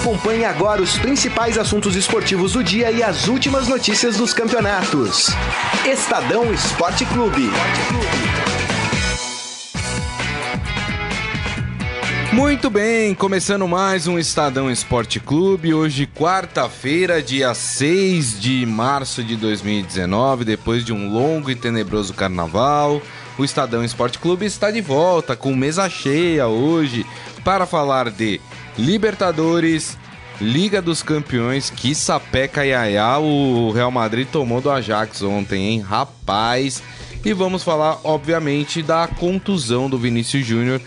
Acompanhe agora os principais assuntos esportivos do dia e as últimas notícias dos campeonatos. Estadão Esporte Clube. Muito bem, começando mais um Estadão Esporte Clube. Hoje, quarta-feira, dia 6 de março de 2019, depois de um longo e tenebroso carnaval. O Estadão Esporte Clube está de volta com mesa cheia hoje para falar de Libertadores, Liga dos Campeões, que sapeca iaiá o Real Madrid tomou do Ajax ontem, hein? Rapaz! E vamos falar, obviamente, da contusão do Vinícius Júnior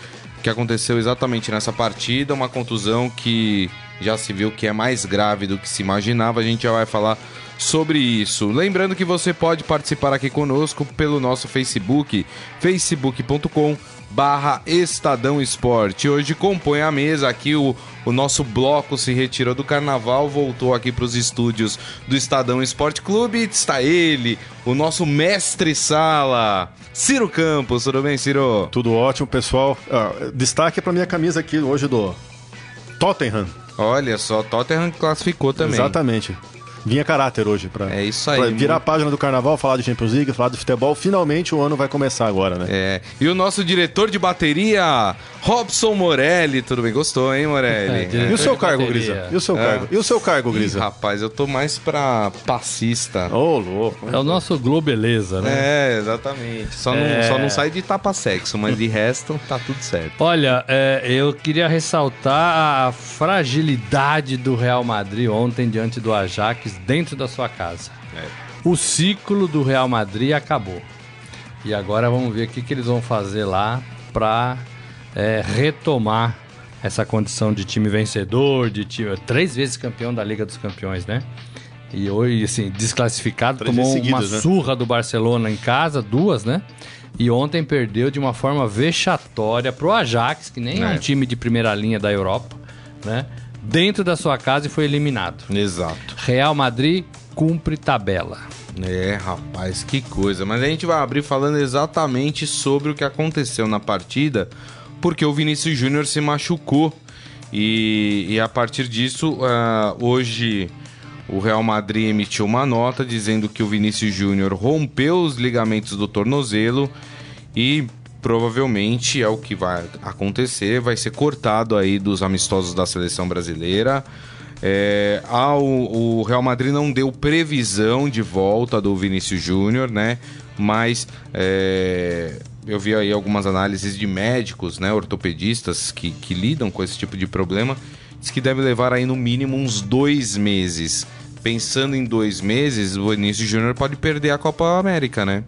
que aconteceu exatamente nessa partida, uma contusão que já se viu que é mais grave do que se imaginava. A gente já vai falar sobre isso. Lembrando que você pode participar aqui conosco pelo nosso Facebook, facebook.com barra Estadão Esporte. Hoje compõe a mesa aqui o, o nosso bloco se retirou do carnaval, voltou aqui para os estúdios do Estadão Esporte Clube. Está ele, o nosso mestre sala, Ciro Campos. Tudo bem, Ciro? Tudo ótimo, pessoal. Ah, destaque para minha camisa aqui hoje do Tottenham. Olha só, Tottenham classificou também. Exatamente vinha caráter hoje para é isso aí, virar a página do carnaval, falar de Champions League, falar do futebol. Finalmente o ano vai começar agora, né? É. E o nosso diretor de bateria, Robson Morelli. Tudo bem? Gostou, hein, Morelli? É, e o seu cargo, Grisa? E o seu é. cargo? E o seu cargo, Grisa? Ih, rapaz, eu tô mais pra passista. Ô, oh, louco. É o nosso Globeleza, né? É, exatamente. Só, é... Não, só não sai de tapa-sexo, mas de resto tá tudo certo. Olha, é, eu queria ressaltar a fragilidade do Real Madrid ontem diante do Ajax dentro da sua casa. É. O ciclo do Real Madrid acabou. E agora vamos ver o que, que eles vão fazer lá para é, retomar essa condição de time vencedor, de time três vezes campeão da Liga dos Campeões, né? E hoje, assim, desclassificado, três tomou seguidas, uma né? surra do Barcelona em casa, duas, né? E ontem perdeu de uma forma vexatória pro Ajax, que nem é, é um time de primeira linha da Europa, né? Dentro da sua casa e foi eliminado. Exato. Real Madrid cumpre tabela. É, rapaz, que coisa. Mas a gente vai abrir falando exatamente sobre o que aconteceu na partida, porque o Vinícius Júnior se machucou. E, e, a partir disso, uh, hoje o Real Madrid emitiu uma nota dizendo que o Vinícius Júnior rompeu os ligamentos do tornozelo e provavelmente é o que vai acontecer, vai ser cortado aí dos amistosos da seleção brasileira. É, ah, o, o, Real Madrid não deu previsão de volta do Vinícius Júnior, né? Mas é, eu vi aí algumas análises de médicos, né, ortopedistas que, que lidam com esse tipo de problema, diz que deve levar aí no mínimo uns dois meses. Pensando em dois meses, o Vinícius Júnior pode perder a Copa América, né?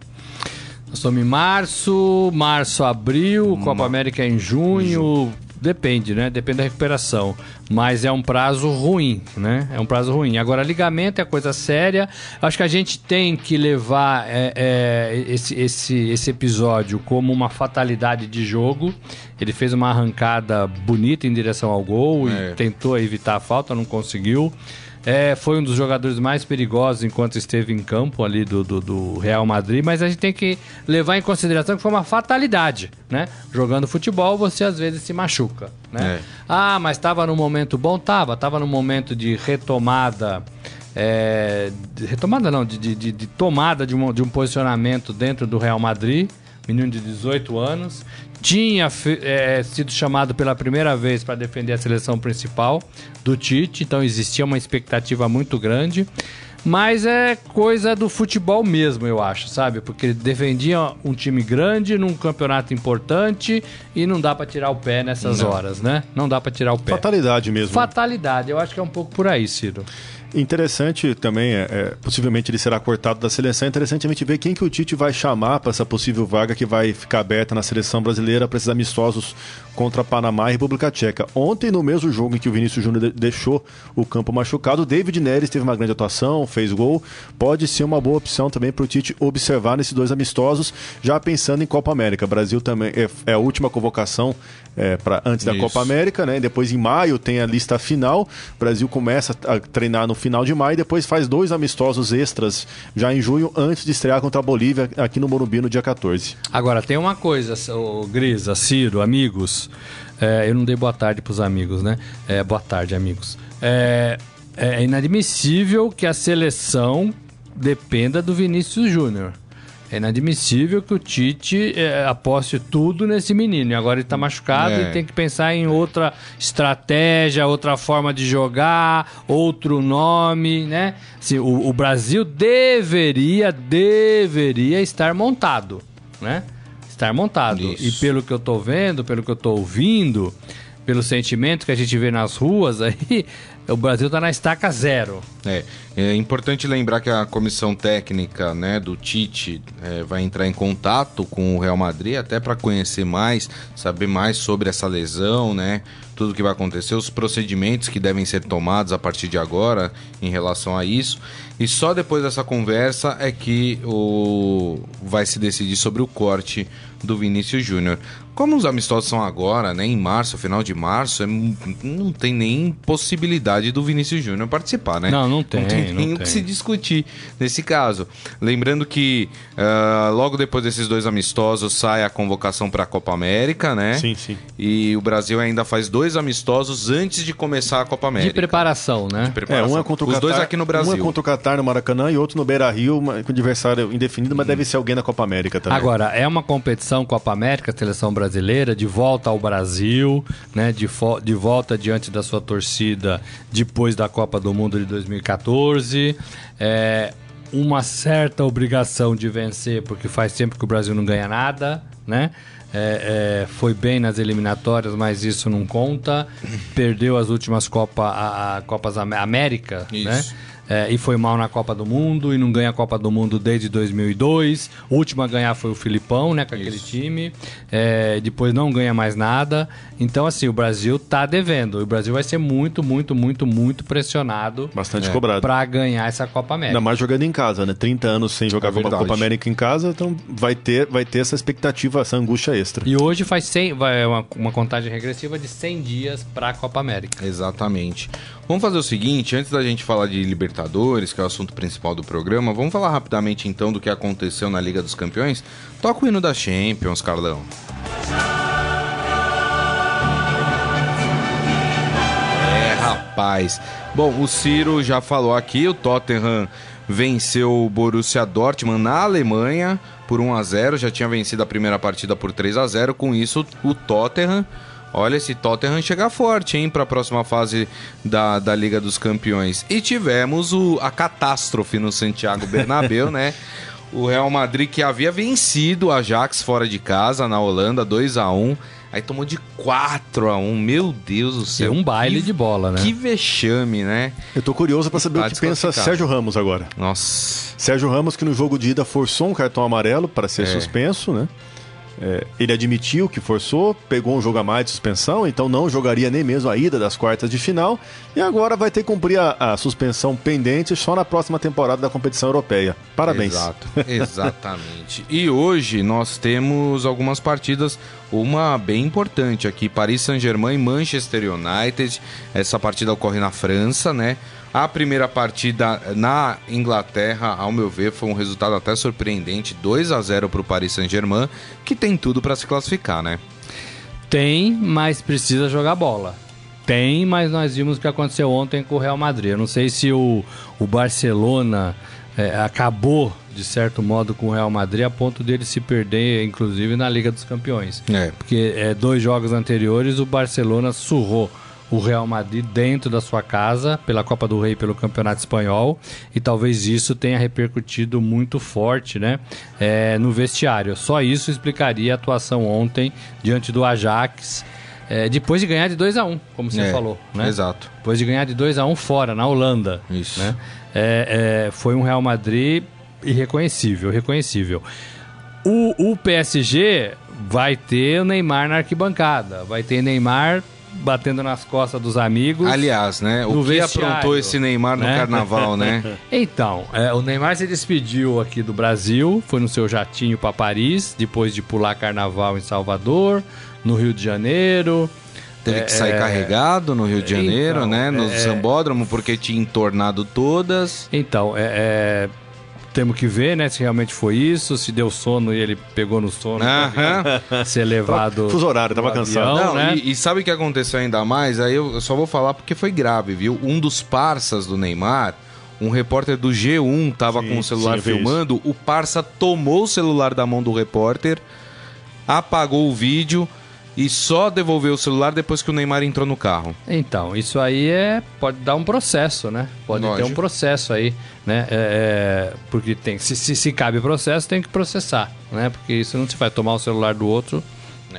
Nós estamos em março, março, abril, Copa América em junho, Depende, né? Depende da recuperação. Mas é um prazo ruim, né? É um prazo ruim. Agora, ligamento é coisa séria. Acho que a gente tem que levar é, é, esse, esse, esse episódio como uma fatalidade de jogo. Ele fez uma arrancada bonita em direção ao gol é. e tentou evitar a falta, não conseguiu. É, foi um dos jogadores mais perigosos enquanto esteve em campo ali do, do, do, Real Madrid, mas a gente tem que levar em consideração que foi uma fatalidade, né? Jogando futebol, você às vezes se machuca, né? É. Ah, mas estava no momento bom? Tava, estava no momento de retomada. É, de retomada não, de, de, de tomada de um, de um posicionamento dentro do Real Madrid menino de 18 anos, tinha é, sido chamado pela primeira vez para defender a seleção principal do Tite, então existia uma expectativa muito grande. Mas é coisa do futebol mesmo, eu acho, sabe? Porque defendia um time grande num campeonato importante e não dá para tirar o pé nessas não. horas, né? Não dá para tirar o pé. Fatalidade mesmo. Fatalidade, eu acho que é um pouco por aí, Ciro. Interessante também, é, é, possivelmente ele será cortado da seleção. É interessante a gente ver quem que o Tite vai chamar para essa possível vaga que vai ficar aberta na seleção brasileira para esses amistosos contra Panamá e República Tcheca. Ontem, no mesmo jogo em que o Vinícius Júnior deixou o campo machucado, o David Neres teve uma grande atuação, fez gol. Pode ser uma boa opção também para o Tite observar nesses dois amistosos, já pensando em Copa América. Brasil também é, é a última convocação é, para antes da Isso. Copa América, né? Depois em maio tem a lista final. O Brasil começa a treinar no final de maio, depois faz dois amistosos extras já em junho, antes de estrear contra a Bolívia aqui no Morumbi no dia 14. Agora tem uma coisa, o Grisa, Ciro, amigos. É, eu não dei boa tarde para os amigos, né? É, boa tarde, amigos. é, é inadmissível que a seleção dependa do Vinícius Júnior. É inadmissível que o Tite é, aposte tudo nesse menino. E agora ele está machucado É. e tem que pensar em outra estratégia, outra forma de jogar, outro nome, né? Assim, o, o Brasil deveria, deveria estar montado, né? Estar montado. Isso. E pelo que eu tô vendo, pelo que eu tô ouvindo, pelo sentimento que a gente vê nas ruas aí, o Brasil tá na estaca zero. É, é importante lembrar que a comissão técnica né, do Tite é, vai entrar em contato com o Real Madrid até para conhecer mais, saber mais sobre essa lesão, né? Tudo que vai acontecer, os procedimentos que devem ser tomados a partir de agora em relação a isso. E só depois dessa conversa é que o vai se decidir sobre o corte do Vinícius Júnior. Como os amistosos são agora, né, em março, final de março, é não tem nem possibilidade do Vinícius Júnior participar, né? Não, não tem, Não tem não nem o tem. que se discutir nesse caso. Lembrando que ah, logo depois desses dois amistosos sai a convocação para a Copa América, né? Sim, sim. E o Brasil ainda faz dois amistosos antes de começar a Copa América. De preparação, né? De É, preparação. um é contra o Os Catar, dois aqui no Brasil. Um é contra o Catar no Maracanã e outro no Beira Rio, uma- com adversário indefinido, mas deve ser alguém na Copa América também. Agora, é uma competição Copa América, seleção brasileira, de volta ao Brasil, né? De, de volta diante da sua torcida depois da Copa do Mundo de 2014. É uma certa obrigação de vencer, porque faz tempo que o Brasil não ganha nada, né? É, é, foi bem nas eliminatórias, mas isso não conta. Perdeu as últimas Copa, a, a Copas Am- América, né? É, e foi mal na Copa do Mundo e não ganha a Copa do Mundo desde 2002. O último a ganhar foi o Filipão, né, com aquele Isso. time. É, depois não ganha mais nada. Então, assim, o Brasil tá devendo. O Brasil vai ser muito, muito, muito, muito pressionado Bastante É. cobrado. para ganhar essa Copa América. Ainda mais jogando em casa, né? 30 anos sem jogar É Copa, América em casa, então vai ter, vai ter essa expectativa, essa angústia extra. E hoje faz 100, vai uma, uma contagem regressiva de 100 dias para a Copa América. Exatamente. Vamos fazer o seguinte, antes da gente falar de Libertadores, que é o assunto principal do programa, vamos falar rapidamente então do que aconteceu na Liga dos Campeões? Toca o hino da Champions, Carlão. É, rapaz. Bom, o Ciro já falou aqui, o Tottenham venceu o Borussia Dortmund na Alemanha por 1 a 0, já tinha vencido a primeira partida por 3 a 0. Com isso, o Tottenham Olha, esse Tottenham chega forte, hein, para a próxima fase da, da Liga dos Campeões. E tivemos o, a catástrofe no Santiago Bernabéu, né? O Real Madrid que havia vencido o Ajax fora de casa na Holanda, 2 a 1 Aí tomou de 4 a 1 Meu Deus do É céu. um baile que, de bola, né? Que vexame, né? Eu tô curioso pra saber Tá o que pensa. Sérgio Ramos agora. Nossa. Sérgio Ramos que no jogo de ida forçou um cartão amarelo para ser É. suspenso, né? É, ele admitiu que forçou, pegou um jogo a mais de suspensão, então não jogaria nem mesmo a ida das quartas de final e agora vai ter que cumprir a, a suspensão pendente só na próxima temporada da competição europeia. Parabéns. Exato, exatamente. e hoje nós temos algumas partidas, uma bem importante aqui, Paris Saint-Germain e Manchester United. Essa partida ocorre na França, né? A primeira partida na Inglaterra, ao meu ver, foi um resultado até surpreendente, 2 a 0 para o Paris Saint-Germain, que tem tudo para se classificar, né? Tem, mas precisa jogar bola. Tem, mas nós vimos o que aconteceu ontem com o Real Madrid. Eu não sei se o, o Barcelona é, acabou, de certo modo, com o Real Madrid a ponto dele se perder, inclusive, na Liga dos Campeões. É. Porque é, dois jogos anteriores o Barcelona surrou o Real Madrid dentro da sua casa pela Copa do Rei pelo Campeonato Espanhol e talvez isso tenha repercutido muito forte né, é, no vestiário. Só isso explicaria a atuação ontem diante do Ajax, é, depois de ganhar de 2 a 1 como você É, falou. Né? Exato. Depois de ganhar de 2 a 1 fora, na Holanda. Isso. Né? É, é, foi um Real Madrid irreconhecível, reconhecível. O, o PSG vai ter o Neymar na arquibancada, vai ter Neymar batendo nas costas dos amigos. Aliás, né? No O que aprontou esse Neymar no né? carnaval, né? Então, é, o Neymar se despediu aqui do Brasil, foi no seu jatinho para Paris, depois de pular carnaval em Salvador, no Rio de Janeiro. Teve que sair É, carregado no Rio de Janeiro, então, né? No é- sambódromo, porque tinha entornado todas. Então, é, é, temos que ver, né, se realmente foi isso, se deu sono e ele pegou no sono. Aham. Ser levado. Fuso horário, tava avião, cansado. Não, né? e, e sabe o que aconteceu ainda mais? Aí eu, só vou falar porque foi grave, viu? Um dos parças do Neymar, um repórter do G1 tava Sim, com o celular sim, filmando, o parça tomou o celular da mão do repórter, apagou o vídeo e só devolveu o celular depois que o Neymar entrou no carro. Então, isso aí é pode dar um processo, né? Pode ter Lógico. um processo aí, né? É, é, porque tem, se, se, se cabe processo, tem que processar, né? Porque isso não se faz. Tomar o celular do outro,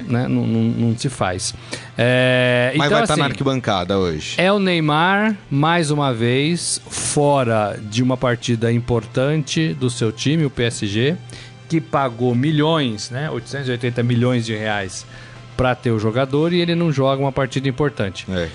né? Não, não, não se faz. É, Mas então, vai estar assim, na arquibancada hoje. É o Neymar, mais uma vez, fora de uma partida importante do seu time, o PSG, que pagou milhões, né? 880 milhões de reais para ter o jogador e ele não joga uma partida importante. É.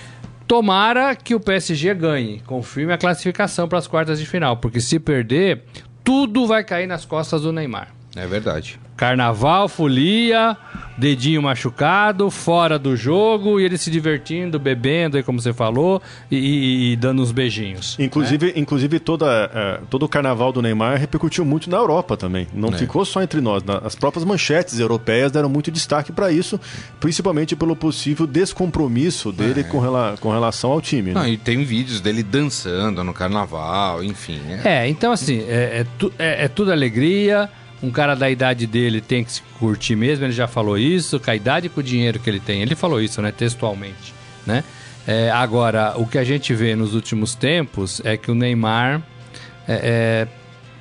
Tomara que o PSG ganhe, confirme a classificação para as quartas de final, porque se perder, tudo vai cair nas costas do Neymar. É verdade. Carnaval, folia, dedinho machucado, fora do jogo e ele se divertindo, bebendo, aí como você falou, e, e- e dando uns beijinhos. Inclusive, inclusive toda, eh, todo o carnaval do Neymar repercutiu muito na Europa também. Não É. ficou só entre nós. Na- As próprias manchetes europeias deram muito destaque para isso, principalmente pelo possível descompromisso dele com, rela- com relação ao time. né? Não, e tem vídeos dele dançando no carnaval, enfim. É, então assim, é, é tu- é- é tudo alegria. Um cara da idade dele tem que se curtir mesmo, ele já falou isso, com a idade e com o dinheiro que ele tem. Ele falou isso, né, textualmente, né? É, agora, o que a gente vê nos últimos tempos é que o Neymar é,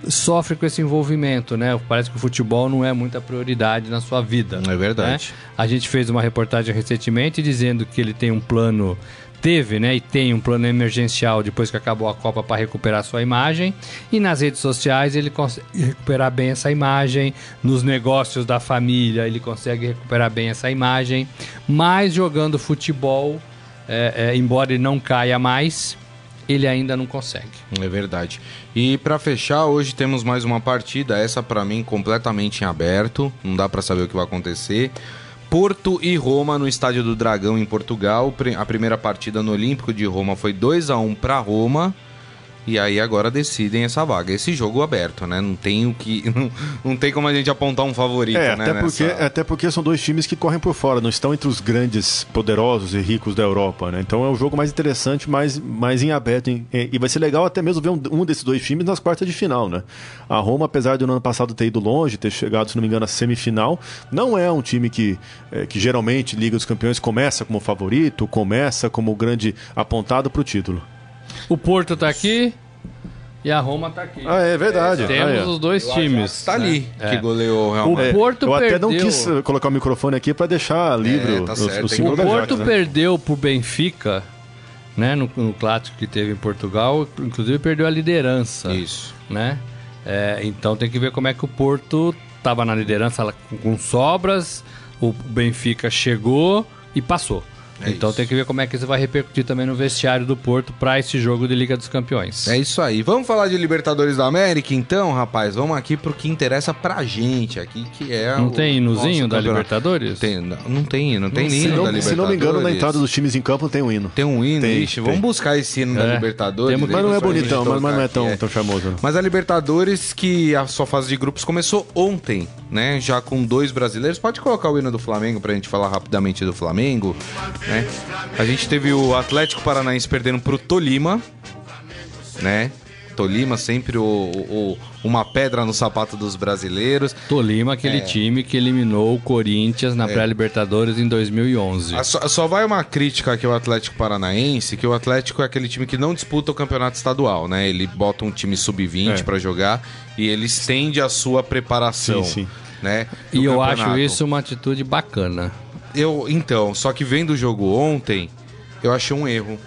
é, sofre com esse envolvimento, né? Parece que o futebol não é muita prioridade na sua vida. É verdade. né? A gente fez uma reportagem recentemente dizendo que ele tem um plano, teve, né, e tem um plano emergencial depois que acabou a Copa para recuperar sua imagem. E nas redes sociais ele consegue recuperar bem essa imagem, nos negócios da família ele consegue recuperar bem essa imagem, mas jogando futebol, é, é, embora ele não caia mais, ele ainda não consegue. É verdade. E pra fechar, hoje temos mais uma partida, essa pra mim completamente em aberto, não dá pra saber o que vai acontecer. Porto e Roma no Estádio do Dragão em Portugal. A primeira partida no Olímpico de Roma foi 2 a 1 pra Roma. E aí agora decidem essa vaga. Esse jogo aberto, né? Não tem o que não, não tem como a gente apontar um favorito, É, né, até, porque, nessa- até porque são dois times que correm por fora, não estão entre os grandes, poderosos e ricos da Europa, né? Então é o jogo mais interessante, mais, mais em aberto. em- e vai ser legal até mesmo ver um, um desses dois times nas quartas de final, né? A Roma, apesar de no ano passado ter ido longe, ter chegado, se não me engano, à semifinal, não é um time que, é, que geralmente Liga dos Campeões começa como favorito, começa como grande apontado para o título. O Porto tá aqui e a Roma tá aqui. Ah, é verdade. Temos Ah, é. os dois times. Tá ali, né? que É. goleou realmente. O É, Porto eu até não perdeu- quis eh, colocar o microfone aqui para deixar livre tá tem símbolos O da Porto né? perdeu pro Benfica, né, no, no clássico que teve em Portugal, inclusive perdeu a liderança, Isso. né? É, então tem que ver como é que o Porto tava na liderança com sobras, o Benfica chegou e passou. É então isso. tem que ver como é que isso vai repercutir também no vestiário do Porto para esse jogo de Liga dos Campeões. É isso aí. Vamos falar de Libertadores da América, então, rapaz? Vamos aqui pro que interessa pra gente aqui, que é Não o tem hinozinho da. Libertadores? Tem, não, não tem, não tem Se hino da não, Libertadores. se não me engano, na entrada dos times em campo tem um hino. Tem um hino, Tem, ixi, tem. vamos buscar esse hino da É, Libertadores. temos Mas não é bonitão, mas, mas não é tão, aqui, tão charmoso. Não. Mas a Libertadores, que a sua fase de grupos começou ontem, né? Já com dois brasileiros. Pode colocar o hino do Flamengo pra gente falar rapidamente do Flamengo, né? A gente teve o Atlético Paranaense perdendo pro Tolima, né? Tolima sempre o, o- uma pedra no sapato dos brasileiros. Tolima, aquele É. time que eliminou o Corinthians na pré-Libertadores em 2011. Ah, Só, só vai uma crítica aqui ao Atlético Paranaense, que o Atlético é aquele time que não disputa o campeonato estadual, né? Ele bota um time sub-20 É. pra jogar e ele estende a sua preparação, Sim, sim. Né? E eu campeonato. acho isso uma atitude bacana. Eu, então, só que vendo o jogo ontem, eu achei um erro.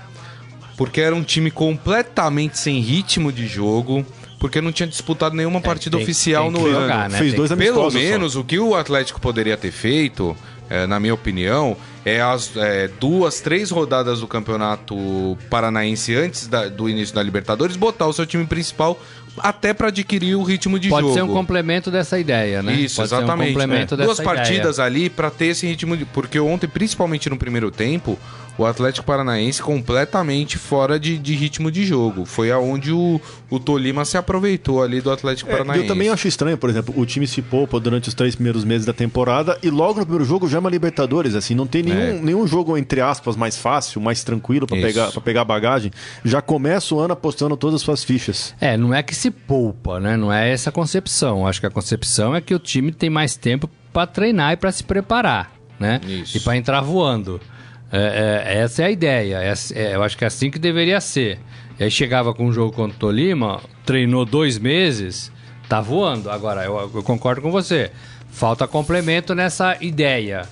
Porque era um time completamente sem ritmo de jogo, porque não tinha disputado nenhuma partida É, tem- oficial tem no ano. jogar, né? Fez dois Pelo amistosos só. menos o que o Atlético poderia ter feito, é, na minha opinião, é as é, duas, três rodadas do campeonato paranaense antes da- do início da Libertadores, botar o seu time principal até para adquirir o ritmo de Pode jogo. ser um complemento dessa ideia, né? Isso, Pode exatamente. Um complemento É. Duas partidas ideia. ali para ter esse ritmo de. Porque ontem, principalmente no primeiro tempo, o Atlético Paranaense completamente fora de, de ritmo de jogo. Foi aonde o, o Tolima se aproveitou ali do Atlético É, Paranaense. eu também acho estranho, por exemplo, o time se poupa durante os três primeiros meses da temporada e logo no primeiro jogo já é uma Libertadores, assim, não tem nenhum, É. nenhum jogo, entre aspas, mais fácil, mais tranquilo pra Isso. pegar, pra pegar bagagem. Já começa o ano apostando todas as suas fichas. É, não é que se poupa, né? Não é essa a concepção. Acho que a concepção é que o time tem mais tempo para treinar e para se preparar, né? Isso. E para entrar voando. É, é, essa é a ideia. É, é, eu acho que é assim que deveria ser. E aí chegava com um jogo contra o Tolima, treinou dois meses, tá voando. Agora, eu, eu concordo com você. Falta complemento nessa ideia.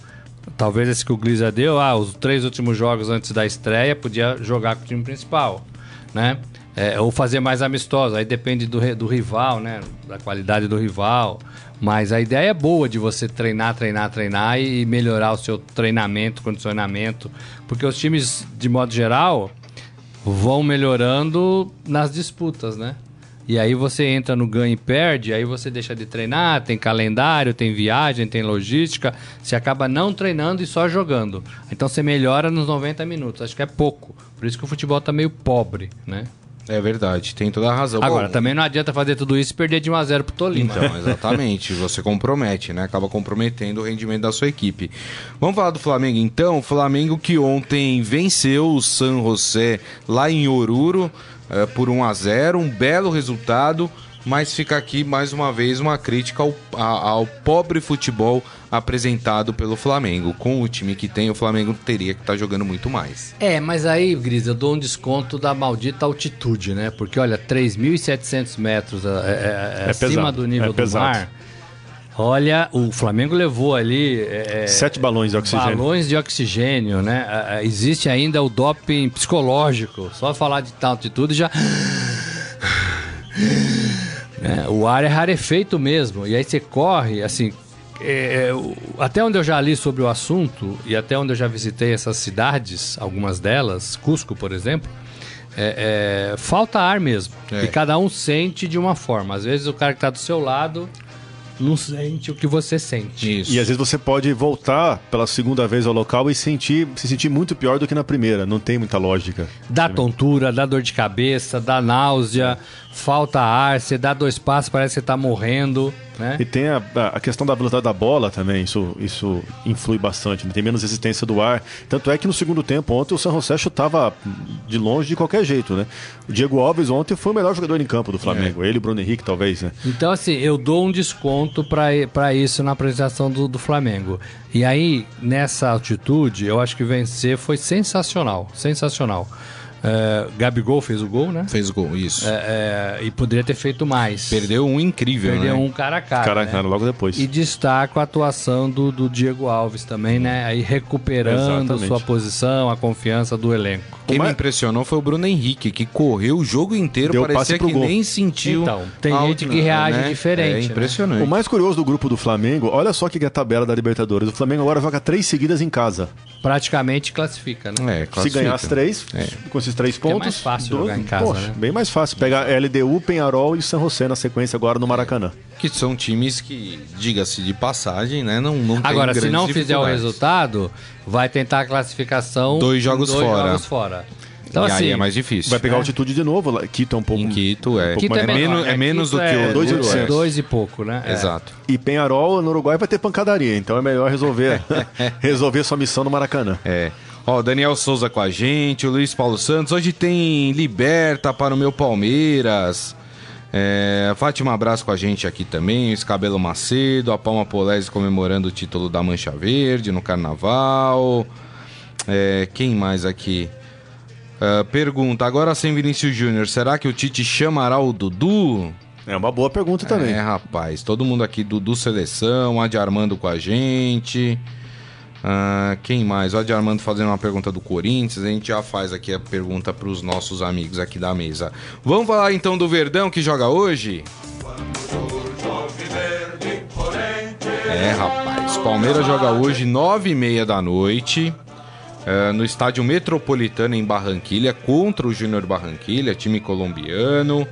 Talvez esse que o Glisa deu, ah, os três últimos jogos antes da estreia, podia jogar com o time principal, né? É, ou fazer mais amistoso, aí depende do, do rival, né? Da qualidade do rival. Mas a ideia é boa de você treinar, treinar, treinar e melhorar o seu treinamento, condicionamento. Porque os times, de modo geral, vão melhorando nas disputas, né? E aí você entra no ganha e perde, aí você deixa de treinar, tem calendário, tem viagem, tem logística, você acaba não treinando e só jogando. Então você melhora nos 90 minutos, acho que é pouco. Por isso que o futebol tá meio pobre, né? É verdade, tem toda a razão. Agora, Bom, também não adianta fazer tudo isso e perder de 1 a 0 pro Tolima. Então, exatamente. Você compromete, né? Acaba comprometendo o rendimento da sua equipe. Vamos falar do Flamengo então. O Flamengo que ontem venceu o San José lá em Oruro eh, por 1 a 0 um belo resultado. Mas fica aqui mais uma vez uma crítica ao, a- ao pobre futebol apresentado pelo Flamengo. Com o time que tem, o Flamengo teria que estar jogando muito mais. É, mas aí, Gris, eu dou um desconto da maldita altitude, né? Porque, olha, 3.700 metros é, é, é, É acima pesado, do nível é do pesado. mar. Olha, o Flamengo levou ali é, Sete balões de oxigênio. balões de oxigênio, né? Existe ainda o doping psicológico. Só falar de tal altitude já. Né? O ar é rarefeito mesmo. E aí você corre, assim. é, é, até onde eu já li sobre o assunto e até onde eu já visitei essas cidades, algumas delas, Cusco, por exemplo, é, é, falta ar mesmo. É. E cada um sente de uma forma. Às vezes o cara que está do seu lado não sente o que você sente. Isso. E às vezes você pode voltar pela segunda vez ao local e sentir, se sentir muito pior do que na primeira. Não tem muita lógica. Dá tontura, dá dor de cabeça, dá náusea, falta ar, você dá dois passos, parece que você tá morrendo, né? E tem a, a questão da velocidade da bola também, isso, isso influi bastante, né? tem menos resistência do ar. Tanto é que no segundo tempo, ontem o San José chutava de longe de qualquer jeito, né? O Diego Alves ontem foi o melhor jogador em campo do Flamengo, ele e o Bruno Henrique talvez, né? Então, assim, eu dou um desconto pra isso na apresentação do, do Flamengo. E aí, nessa altitude, eu acho que vencer foi sensacional, sensacional. É, Gabigol fez o gol, né? Fez gol, isso. É, é, e poderia ter feito mais. Perdeu um incrível, Perdeu né? um cara a cara. Cara, né? cara, logo depois. E destaco a atuação do, do Diego Alves também, né? Aí recuperando Exatamente. sua posição, a confiança do elenco. Quem O me mais- impressionou foi o Bruno Henrique, que correu o jogo inteiro, Deu parecia que gol. nem sentiu. Então, tem a gente que reage diferente, É né? impressionante. O mais curioso do grupo do Flamengo, olha só o que é a tabela da Libertadores. O Flamengo agora joga três seguidas em casa. Praticamente classifica, né? É, Se classifica. ganhar as três, É. com esses três é pontos. mais fácil jogar em casa, poxa, né? Bem mais fácil. Pegar LDU, Penharol e San José na sequência agora no Maracanã. Que são times que, diga-se de passagem, né? Não, não tem Agora, se não fizer o resultado, vai tentar a classificação Dois jogos dois fora. jogos fora. Então, e assim, aí é mais difícil. Vai pegar É. altitude de novo. Quito é um pouco. Em Quito, é. pouco Quito mais é, é menor, menos- né? é menos Quito do que o é dois e é. Dois e pouco, né? É. Exato. E Penharol no Uruguai vai ter pancadaria, então é melhor resolver, resolver sua missão no Maracanã. É. Ó, o Daniel Souza com a gente, o Luiz Paulo Santos. Hoje tem Liberta para o meu Palmeiras. É, Fátima Abraço com a gente aqui também, o Escabelo Macedo, a Palma Polese comemorando o título da Mancha Verde no Carnaval. É, quem mais aqui? É, pergunta, agora sem Vinícius Júnior, será que o Tite chamará o Dudu? É uma boa pergunta também. É, rapaz, todo mundo aqui do, do Seleção, Adi Armando com a gente. Ah, quem mais? O Adi Armando fazendo uma pergunta do Corinthians. A gente já faz aqui a pergunta para os nossos amigos aqui da mesa. Vamos falar então do Verdão que joga hoje? É, rapaz. Palmeiras joga hoje, nove e meia da noite. Eh, no estádio Metropolitano em Barranquilha contra o Júnior Barranquilha, time colombiano.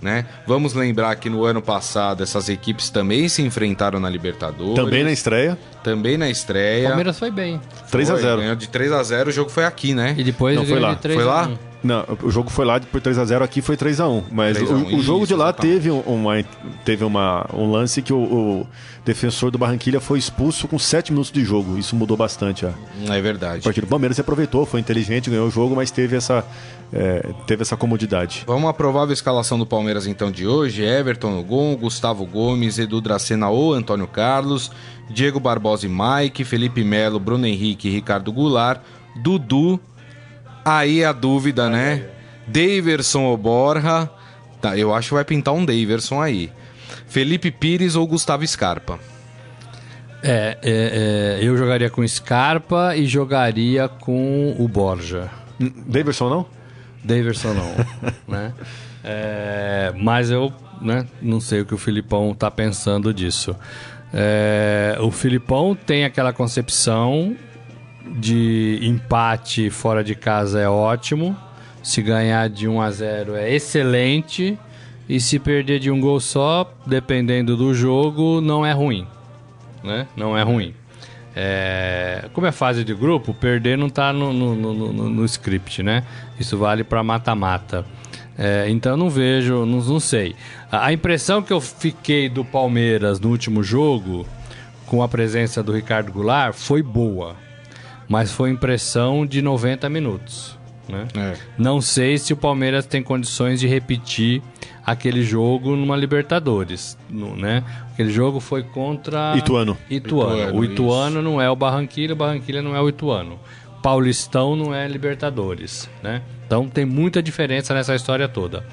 né? Vamos lembrar que no ano passado essas equipes também se enfrentaram na Libertadores. Também na estreia. Também na O estreia. Palmeiras foi bem. 3 a Foi, 0 Ganhou de 3 a 0 o jogo foi aqui, né? E depois Não, foi lá. de 3 Foi lá? 1. Não, o jogo foi lá por 3 a 0 aqui foi 3 a 1 Mas 3 a 1, o, o jogo isso, de lá exatamente. teve, uma, teve uma, um lance que o, o defensor do Barranquilha foi expulso com 7 minutos de jogo. Isso mudou bastante a, É a verdade. partir do Palmeiras. Se aproveitou, foi inteligente, ganhou o jogo, mas teve essa, é, teve essa comodidade. Vamos à provável escalação do Palmeiras então de hoje. Everton no gol, Gustavo Gomes, Edu Dracena ou Antônio Carlos, Diego Barbosa e Mike, Felipe Melo, Bruno Henrique e Ricardo Goulart, Dudu. Aí a dúvida, né? Daverson ou Borja. Tá, eu acho que vai pintar um Daverson aí. Felipe Pires ou Gustavo Scarpa. É, é, é, eu jogaria com Scarpa e jogaria com o Borja. Hum, Daverson não? Daverson não, né? É, mas eu né, não sei o que o Filipão tá pensando disso. É, o Filipão tem aquela concepção de empate fora de casa é ótimo, se ganhar de 1 a 0 é excelente e se perder de um gol só, dependendo do jogo, não é ruim, né? Não é ruim. É, como é fase de grupo, perder não tá no, no, no, no- script, né? Isso vale para mata-mata. É, então não vejo, não, não sei. A impressão que eu fiquei do Palmeiras no último jogo, com a presença do Ricardo Goulart, foi boa. Mas foi impressão de 90 minutos. Né? É. Não sei se o Palmeiras tem condições de repetir aquele jogo numa Libertadores, no- né? Aquele jogo foi contra Ituano. Ituano. Ituano, o Ituano não é o Barranquilla, o Barranquilla não é o Ituano. Paulistão não é Libertadores, né? Então tem muita diferença nessa história toda.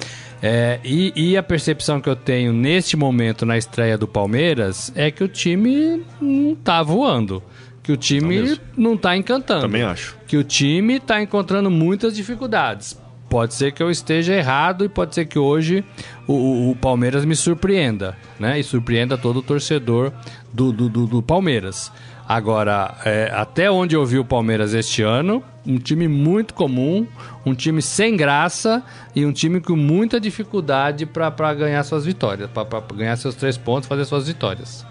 É, e, e a percepção que eu tenho neste momento na estreia do Palmeiras é que o time não tá voando. Que o time não tá encantando Também acho. que o time está encontrando muitas dificuldades. Pode ser que eu esteja errado e pode ser que hoje o, o- o Palmeiras me surpreenda, né? E surpreenda todo o torcedor do, do, do- do Palmeiras. Agora, é, até onde eu vi o Palmeiras este ano, um time muito comum, um time sem graça e um time com muita dificuldade para ganhar suas vitórias, para ganhar seus três pontos, fazer suas vitórias.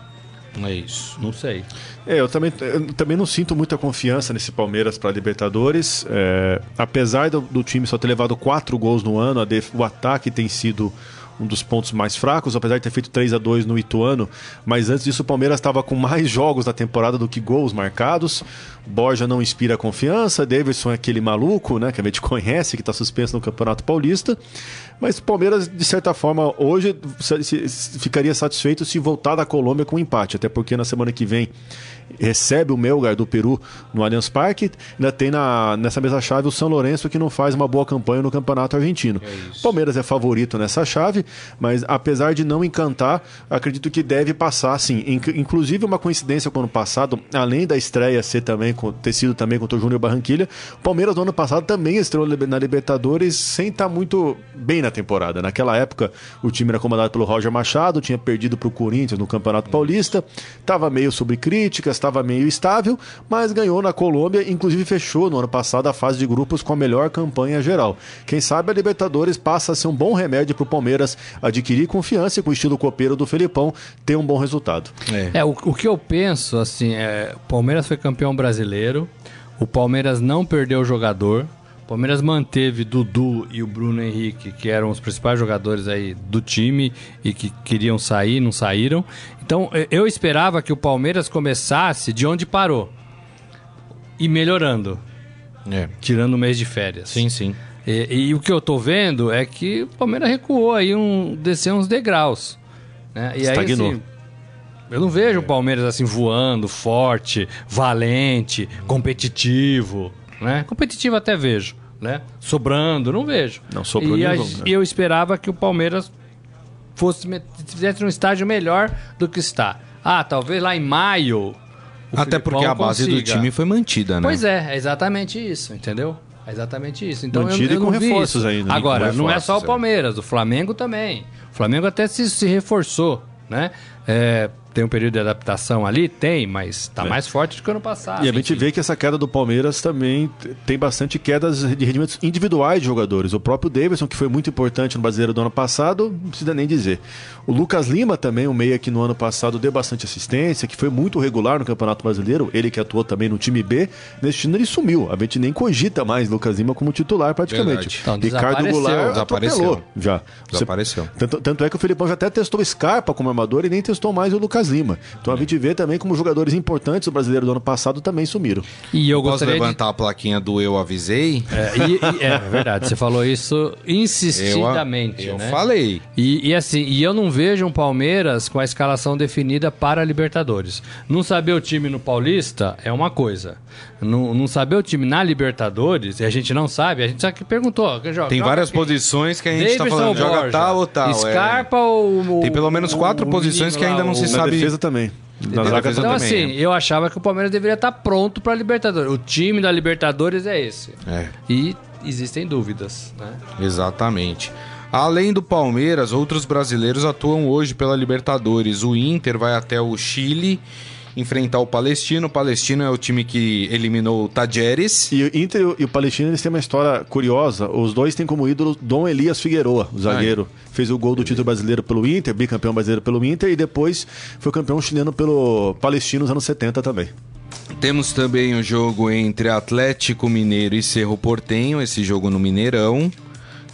É isso. Não sei. É, eu também, eu também não sinto muita confiança nesse Palmeiras para Libertadores. É, apesar do, do time só ter levado quatro gols no ano, a def- o ataque tem sido um dos pontos mais fracos, apesar de ter feito 3 a 2 no Ituano. Mas antes disso, o Palmeiras estava com mais jogos na temporada do que gols marcados. Borja não inspira confiança. Davidson é aquele maluco, né, que a gente conhece, que está suspenso no Campeonato Paulista. Mas o Palmeiras, de certa forma, hoje ficaria satisfeito se voltar da Colômbia com um empate, até porque na semana que vem recebe o Melgar do Peru no Allianz Parque. Ainda tem na, nessa mesma chave o São Lourenço, que não faz uma boa campanha no Campeonato Argentino. Palmeiras é favorito nessa chave, mas apesar de não encantar, acredito que deve passar sim. Inc- Inclusive, uma coincidência com o ano passado, além da estreia ser também, ter sido também contra o Júnior Barranquilha, o Palmeiras no ano passado também estreou na Libertadores sem estar muito bem na temporada. Naquela época, o time era comandado pelo Roger Machado, tinha perdido para o Corinthians no Campeonato Paulista, estava meio sob críticas, estava meio estável, mas ganhou na Colômbia, inclusive fechou no ano passado a fase de grupos com a melhor campanha geral. Quem sabe a Libertadores passa a ser um bom remédio para o Palmeiras adquirir confiança e com o estilo copeiro do Felipão ter um bom resultado. É. É, o, o que eu penso, assim, é. O Palmeiras foi campeão brasileiro. O Palmeiras não perdeu o jogador. O Palmeiras manteve Dudu e o Bruno Henrique, que eram os principais jogadores aí do time e que queriam sair, não saíram. Então, eu esperava que o Palmeiras começasse de onde parou. E melhorando, É. tirando o mês de férias. Sim, sim. E, e o que eu tô vendo é que o Palmeiras recuou aí, um, desceu uns degraus. Né? E Estagnou. Aí, assim, eu não vejo o Palmeiras assim voando, forte, valente, competitivo. Né? Competitivo até vejo. Né? Sobrando, não vejo. Não sobrou e vamos, né? eu esperava que o Palmeiras fosse fizesse um estágio melhor do que está. Ah, talvez lá em maio. Até Filipão porque a base do consiga. time foi mantida, né? Pois é, é exatamente isso, entendeu? É exatamente isso. Então Mantido eu, eu e com reforços ainda, né? Agora, Com não é só o reforços, é. Palmeiras, o Flamengo também. O Flamengo até se, se reforçou, né? É, tem um período de adaptação ali? Tem, mas tá mais forte do que ano passado. E a gente vê que essa queda do Palmeiras também tem bastante quedas de rendimentos individuais de jogadores. O próprio Davidson, que foi muito importante no Brasileiro do ano passado, não precisa nem dizer. O Lucas Lima também, um meia que no ano passado deu bastante assistência, que foi muito regular no Campeonato Brasileiro, ele que atuou também no time B, nesse ano ele sumiu. A gente nem cogita mais Lucas Lima como titular praticamente. Então, Ricardo. Goulart Desapareceu. já. Você- Desapareceu. tanto, tanto é que o Felipão já até testou Scarpa como armador e nem testou mais o Lucas Lima. Então a gente vê também como jogadores importantes do brasileiro do ano passado também sumiram. E eu Posso gostaria de levantar a plaquinha do eu avisei? É, e- e- é verdade, você falou isso insistidamente, eu né? falei. E, e assim, e eu não vejo um Palmeiras com a escalação definida para a Libertadores. Não saber o time no Paulista é uma coisa. Não, não saber o time na Libertadores, e a gente não sabe, a gente só que perguntou. que joga- Tem joga várias quem? posições que a gente tá Davidson falando, joga Borja, tal ou tal. é. Scarpa ou. Tem pelo menos quatro o posições menino que ainda lá, não o- se sabe- defesa também. Na zaga defesa também. Então, também, assim, é. eu achava que o Palmeiras deveria estar pronto para a Libertadores. O time da Libertadores é esse. É. E existem dúvidas, né? Exatamente. Além do Palmeiras, outros brasileiros atuam hoje pela Libertadores. O Inter vai até o Chile enfrentar o Palestino. O Palestino é o time que eliminou o Tajeres. E o Inter e o- Palestino eles têm uma história curiosa. Os dois têm como ídolo Dom Elias Figueroa, o zagueiro. Fez o gol do título brasileiro pelo Inter, bicampeão brasileiro pelo Inter, e depois foi campeão chileno pelo Palestino nos anos 70 também. Temos também o jogo entre Atlético Mineiro e Cerro Portenho, esse jogo no Mineirão.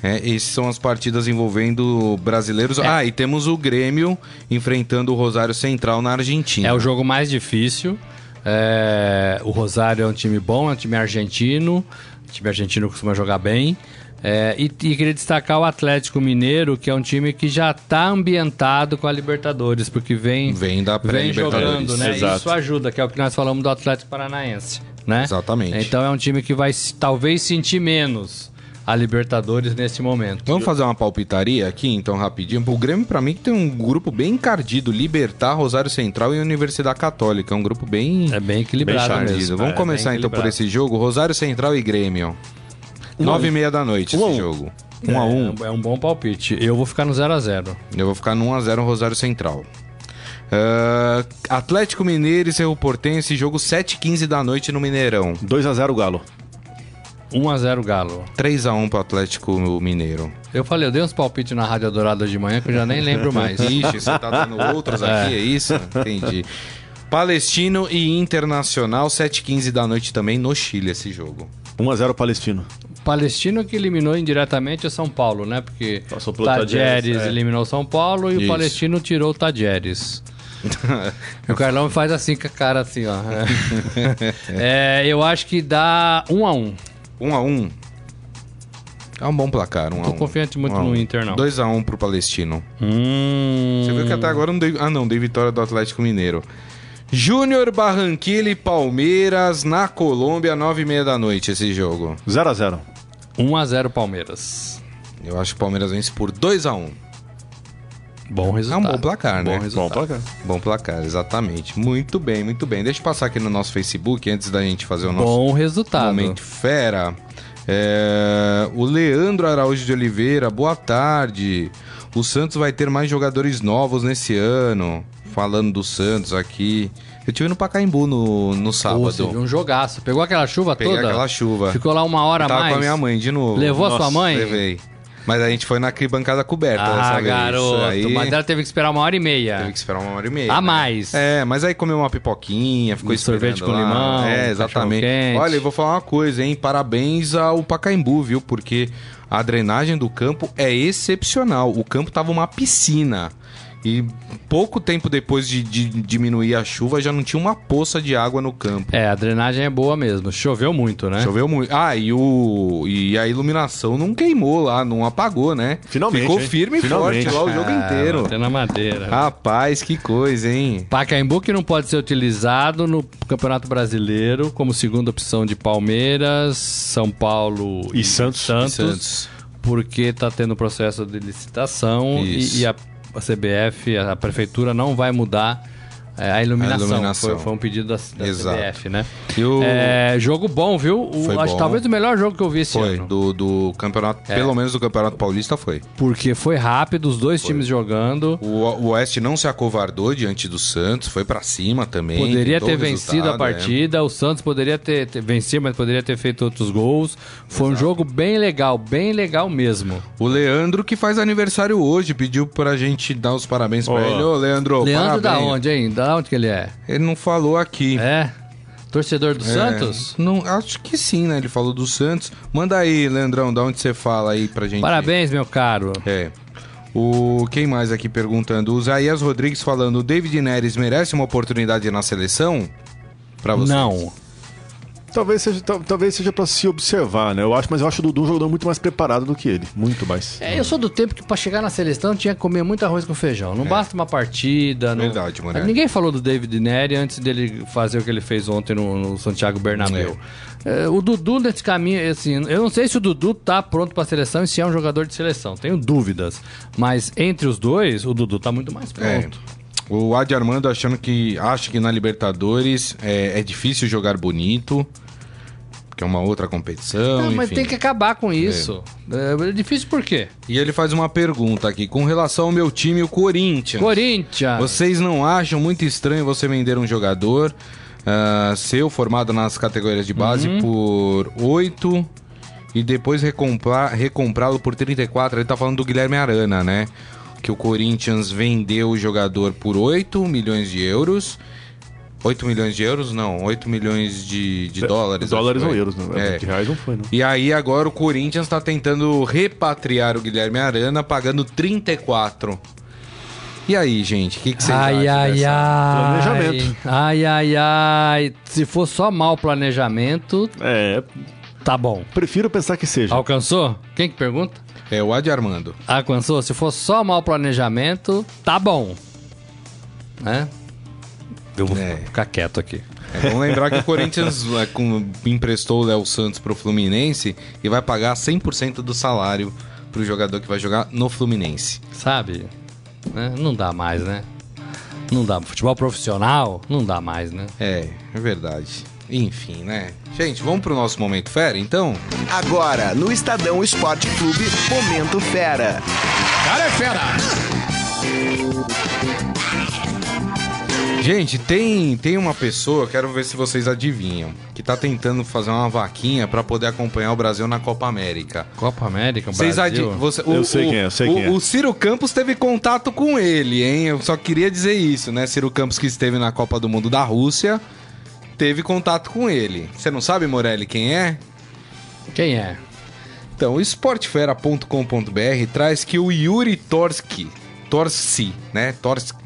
É, essas são as partidas envolvendo brasileiros. Ah, e temos o Grêmio enfrentando o Rosário Central na Argentina. É o jogo mais difícil. É, o Rosário é um time bom, é um time argentino. O time argentino costuma jogar bem. É, e, e queria destacar o Atlético Mineiro, que é um time que já está ambientado com a Libertadores, porque vem, Vem da vem jogando, né? Exato. Isso ajuda, que é o que nós falamos do Atlético Paranaense, né? Exatamente. Então é um time que vai talvez sentir menos a Libertadores nesse momento. Vamos fazer uma palpitaria aqui, então, rapidinho. O Grêmio, pra mim, que tem um grupo bem encardido. Libertar, Rosário Central e Universidade Católica. É um grupo bem É bem equilibrado encardido. mesmo. Vamos É, começar, bem então, por esse jogo. Rosário Central e Grêmio. Nove e meia da noite Um a esse um. jogo. Um a um. É, é um bom palpite. Eu vou ficar no 0 a 0 Eu vou ficar no 1x0 Rosário Central. Ah, Atlético Mineiro e Cerro Portenho, esse jogo 7h15 da noite no Mineirão. 2 a 0 Galo. 1 a 0 Galo. 3x1 pro Atlético Mineiro. Eu falei, eu dei uns palpites na Rádio Adorada de manhã que eu já nem lembro mais. Ixi, você tá dando outros aqui, é isso? Entendi. Palestino e Internacional, 7h15 da noite também no Chile, esse jogo. 1 a 0 Palestino. Palestino que eliminou indiretamente o São Paulo, né? Porque Passou pelo Tajeres Tajeres, é. eliminou o São Paulo e Isso. o Palestino tirou o Tajeres. o Carlão faz assim com a cara assim, ó. É, eu acho que dá 1 a 1 1x1. É um bom placar, 1x1. Tô confiante muito Um a um. no Inter, não. 2x1 pro Palestino. Hum... Você viu que até agora não dei... Ah, não, dei vitória do Atlético Mineiro. Júnior Barranquilla e Palmeiras na Colômbia, 9h30 da noite esse jogo. 0 a 0 1 a 0 Palmeiras. Eu acho que o Palmeiras vence por 2x1. Bom É resultado. um bom placar, né? Bom resultado. Bom placar. Bom placar, exatamente. Muito bem, muito bem. Deixa eu passar aqui no nosso Facebook antes da gente fazer o nosso Bom resultado. momento fera. É, o Leandro Araújo de Oliveira, boa tarde. O Santos vai ter mais jogadores novos nesse ano. Falando do Santos aqui. Eu tive no Pacaembu no, no Pô, você sábado. viu um jogaço. Pegou aquela chuva Peguei toda? aquela chuva. Ficou lá uma hora a tava mais? com a minha mãe de novo. Levou a sua mãe? Levei. Mas a gente foi na bancada coberta Ah, garoto. Aí Mas ela teve que esperar uma hora e meia. teve que esperar uma hora e meia. A né? mais. É, mas aí comeu uma pipoquinha, ficou Um sorvete com lá. limão, É, exatamente. Olha, eu vou falar uma coisa, hein? Parabéns ao Pacaembu, viu? Porque a drenagem do campo é excepcional. O campo tava uma piscina. E pouco tempo depois de, de diminuir a chuva, já não tinha uma poça de água no campo. É, a drenagem é boa mesmo. Choveu muito, né? Choveu muito. Ah, e, o, e a iluminação não queimou lá, não apagou, né? Finalmente, Ficou hein? firme e Finalmente. forte lá o jogo Ah, inteiro. bateu na madeira. Rapaz, que coisa, hein? Pacaembu que não pode ser utilizado no Campeonato Brasileiro como segunda opção de Palmeiras, São Paulo E Santos. Santos, Santos. porque tá tendo processo de licitação e, e a, a CBF, a, prefeitura não vai mudar É, a iluminação. A iluminação. Foi, foi um pedido da, da Exato. CBF, né? E o- É, jogo bom, viu? O- Foi acho bom. talvez o melhor jogo que eu vi esse Foi, ano. do, do campeonato, É. pelo menos do Campeonato Paulista foi. Porque foi rápido, os dois times jogando. O, o Oeste não se acovardou diante do Santos, foi pra cima também. Poderia ter vencido a é. partida, o Santos poderia ter, ter vencido, mas poderia ter feito outros gols. Foi um jogo bem legal, bem legal mesmo. O Leandro, que faz aniversário hoje, pediu pra gente dar os parabéns pra ele. Ô, Leandro, Leandro da parabéns. onde, hein? Da onde que ele é? Ele não falou aqui. É? Torcedor do É, Santos? Não, acho que sim, né? Ele falou do Santos. Manda aí, Leandrão, da onde você fala aí pra gente. Parabéns, meu caro. É. O quem mais aqui perguntando? O Zaías Rodrigues falando: o David Neres merece uma oportunidade na seleção? Pra você? Não. Talvez seja, tal- talvez seja pra se observar, né? Eu acho, mas eu acho o Dudu um jogador muito mais preparado do que ele. Muito mais. É, eu sou do tempo que pra chegar na seleção tinha que comer muito arroz com feijão. Não basta uma partida. Não... É. Verdade, Morelli. Ninguém falou do David Neri antes dele fazer o que ele fez ontem no, no Santiago Bernabéu. É, o Dudu nesse caminho, assim, eu não sei se o Dudu tá pronto pra seleção e se é um jogador de seleção. Tenho dúvidas. Mas entre os dois, o Dudu tá muito mais É. pronto. O Adi Armando achando que acha que na Libertadores é, é difícil jogar bonito, que é uma outra competição. Não, mas enfim. tem que acabar com isso. É, é difícil por quê? E ele faz uma pergunta aqui com relação ao meu time, o Corinthians. Corinthians. Vocês não acham muito estranho você vender um jogador ah, seu formado nas categorias de base Uhum. por 8 e depois recomprar- recomprá-lo por 34? Ele tá falando do Guilherme Arana, né? Que o Corinthians vendeu o jogador por 8 milhões de euros. 8 milhões de euros? Não, 8 milhões de, de dólares. Dólares acho ou euros, né? É. De reais não foi, não. E aí agora o Corinthians está tentando repatriar o Guilherme Arana pagando 34. E aí, gente, o que, que vocês Ai, acham ai, dessa? ai. Planejamento. Ai, ai, ai. Se for só mau planejamento, É, tá bom. prefiro pensar que seja. Alcançou? Quem que pergunta? É o Adi Armando. Alcançou? Se for só mau planejamento, tá bom. Né? Eu vou É. ficar quieto aqui. É, vamos lembrar que o Corinthians é, com- emprestou o Léo Santos pro Fluminense e vai pagar 100% do salário pro jogador que vai jogar no Fluminense. Sabe? Né? Não dá mais, né? Não dá. Futebol profissional, não dá mais, né? É, é verdade. Enfim, né? Gente, vamos pro nosso momento fera, então? Agora, no Estadão Esporte Clube, Momento Fera. Cara é fera! Gente, tem, tem uma pessoa, quero ver se vocês adivinham, que tá tentando fazer uma vaquinha pra poder acompanhar o Brasil na Copa América. Copa América, Vocês adi- Brasil. você- Eu sei quem é, eu sei o, quem é. o Ciro Campos teve contato com ele, hein? Eu só queria dizer isso, né? Ciro Campos que esteve na Copa do Mundo da Rússia, teve contato com ele. Você não sabe, Morelli, quem é? Quem é? Então, o esportefera.com.br traz que o Yuri Torski, Torsi, né? Torski,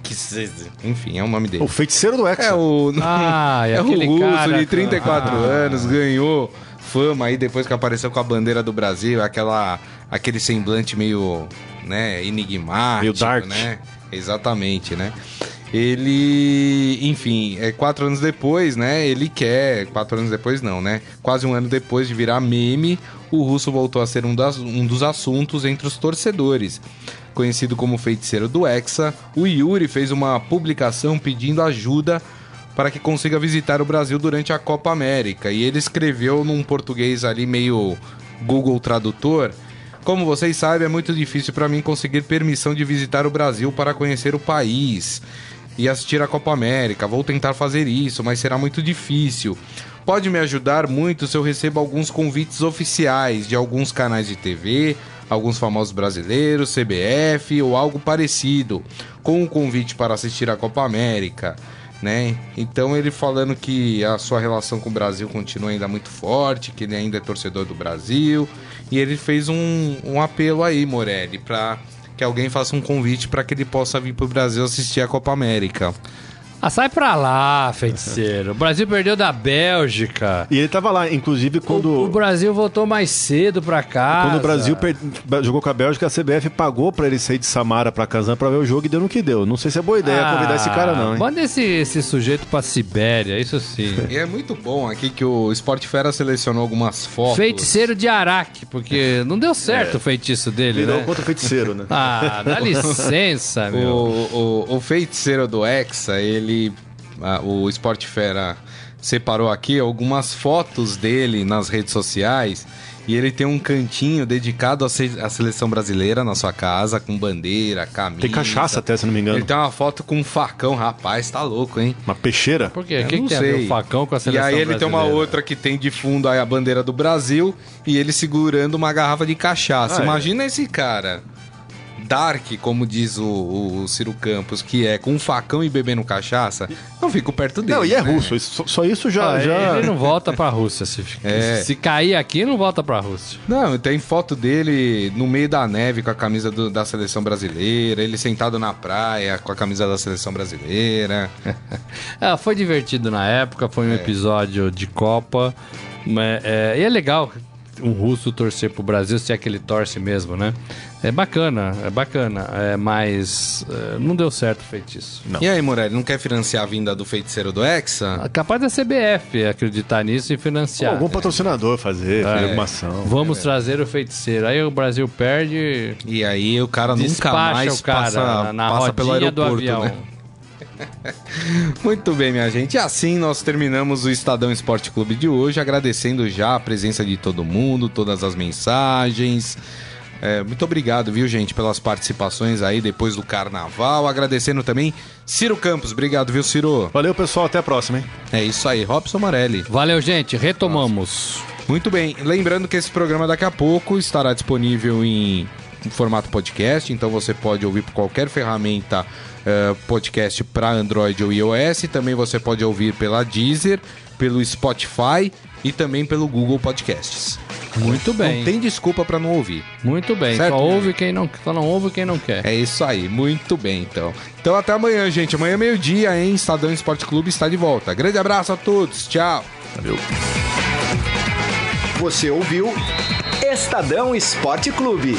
enfim, é o nome dele. O feiticeiro do Hexa. É o, Ah, é é o aquele russo cara de 34 Ah. anos, ganhou fama aí depois que apareceu com a bandeira do Brasil, aquela, aquele semblante meio, né, enigmático, Meio dark. né? Exatamente, né? Ele, enfim, é quatro anos depois, né? Ele quer, quatro anos depois não, né? Quase um ano depois de virar meme, o russo voltou a ser um, das- um dos assuntos entre os torcedores. Conhecido como feiticeiro do Hexa, o Yuri fez uma publicação pedindo ajuda para que consiga visitar o Brasil durante a Copa América. E ele escreveu num português ali meio Google Tradutor. Como vocês sabem, é muito difícil para mim conseguir permissão de visitar o Brasil para conhecer o país e assistir a Copa América. Vou tentar fazer isso, mas será muito difícil. Pode me ajudar muito se eu recebo alguns convites oficiais de alguns canais de TV, alguns famosos brasileiros, CBF ou algo parecido, com um convite para assistir a Copa América né? Então ele falando que a sua relação com o Brasil continua ainda muito forte, que ele ainda é torcedor do Brasil, e ele fez um, um apelo aí, Morelli, para que alguém faça um convite para que ele possa vir pro Brasil assistir a Copa América. Ah, sai pra lá, feiticeiro. O Brasil perdeu da Bélgica. E ele tava lá, inclusive, quando. O, o Brasil voltou mais cedo pra casa. Quando o Brasil per- jogou com a Bélgica, a CBF pagou pra ele sair de Samara pra Kazan pra ver o jogo e deu no que deu. Não sei se é boa ideia Ah, convidar esse cara, não, hein? Manda esse, esse sujeito pra Sibéria, isso sim. E é muito bom aqui que o Sport Fera selecionou algumas fotos. Feiticeiro de Araque, porque não deu certo o feitiço dele, Virou né? contra o feiticeiro, né? Ah, dá licença, O, meu. o, o feiticeiro do Hexa, ele ele. a- o Sport Fera separou aqui algumas fotos dele nas redes sociais. E ele tem um cantinho dedicado à, se- à seleção brasileira na sua casa, com bandeira, camisa. Tem cachaça até, se não me engano. Ele tem uma foto com um facão, rapaz, tá louco, hein? Uma peixeira? Por quê? O que, tem a ver sei. o facão com a E seleção aí ele tem uma brasileira? outra que tem de fundo aí a bandeira do Brasil e ele segurando uma garrafa de cachaça. Ah, é. Imagina esse cara. Dark, como diz o, o Ciro Campos, que é com um facão e bebendo cachaça, não fico perto dele. Não, e é né? russo. Isso- Só, isso já. Ah, já... Ele não volta pra Rússia. Se, É. se cair aqui, não volta pra Rússia. Não, tem foto dele no meio da neve com a camisa do- da seleção brasileira, ele sentado na praia com a camisa da seleção brasileira. É, foi divertido na época, foi um episódio de Copa. mas, é, e é legal um russo torcer pro Brasil, se é que ele torce mesmo, né? É bacana, é bacana. É, mas é, não deu certo o feitiço. E aí, Morelli, não quer financiar a vinda do feiticeiro do Hexa? Capaz da CBF acreditar nisso e financiar. Algum patrocinador fazer, fazer alguma ação. Vamos trazer o feiticeiro. Aí o Brasil perde, E aí o cara nunca mais o cara passa, na, na passa pelo rodinha do aeroporto, avião. né? Muito bem, minha gente. E assim nós terminamos o Estadão Esporte Clube de hoje, agradecendo já a presença de todo mundo, todas as mensagens. É, muito obrigado, viu, gente, pelas participações aí depois do carnaval. Agradecendo também Ciro Campos. Obrigado, viu, Ciro? Valeu, pessoal. Até a próxima, hein? É isso aí, Robson Morelli. Valeu, gente. Retomamos. Muito bem. Lembrando que esse programa daqui a pouco estará disponível em, formato podcast, então você pode ouvir por qualquer ferramenta eh, podcast para Android ou iOS. Também você pode ouvir pela Deezer, pelo Spotify e também pelo Google Podcasts. Muito bem. Não tem desculpa para não ouvir. Muito bem. Certo, só gente? ouve quem não, só não ouve quem não quer. É isso aí, muito bem então. Então até amanhã, gente. Amanhã meio-dia, hein? Estadão Esporte Clube está de volta. Grande abraço a todos. Tchau. Valeu. Você ouviu Estadão Esporte Clube.